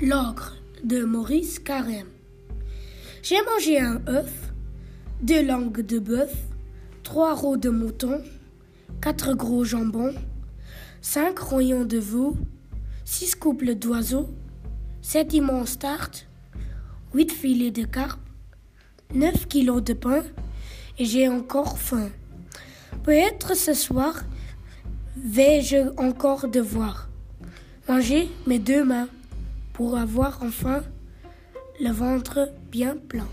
L'ogre de Maurice Carême. J'ai mangé un œuf, deux langues de bœuf, trois rots de mouton, quatre gros jambons, cinq royons de veau, six couples d'oiseaux, sept immenses tartes, huit filets de carpe, neuf kilos de pain, et j'ai encore faim. Peut-être ce soir vais-je encore devoir manger mes deux mains pour avoir enfin le ventre bien plein.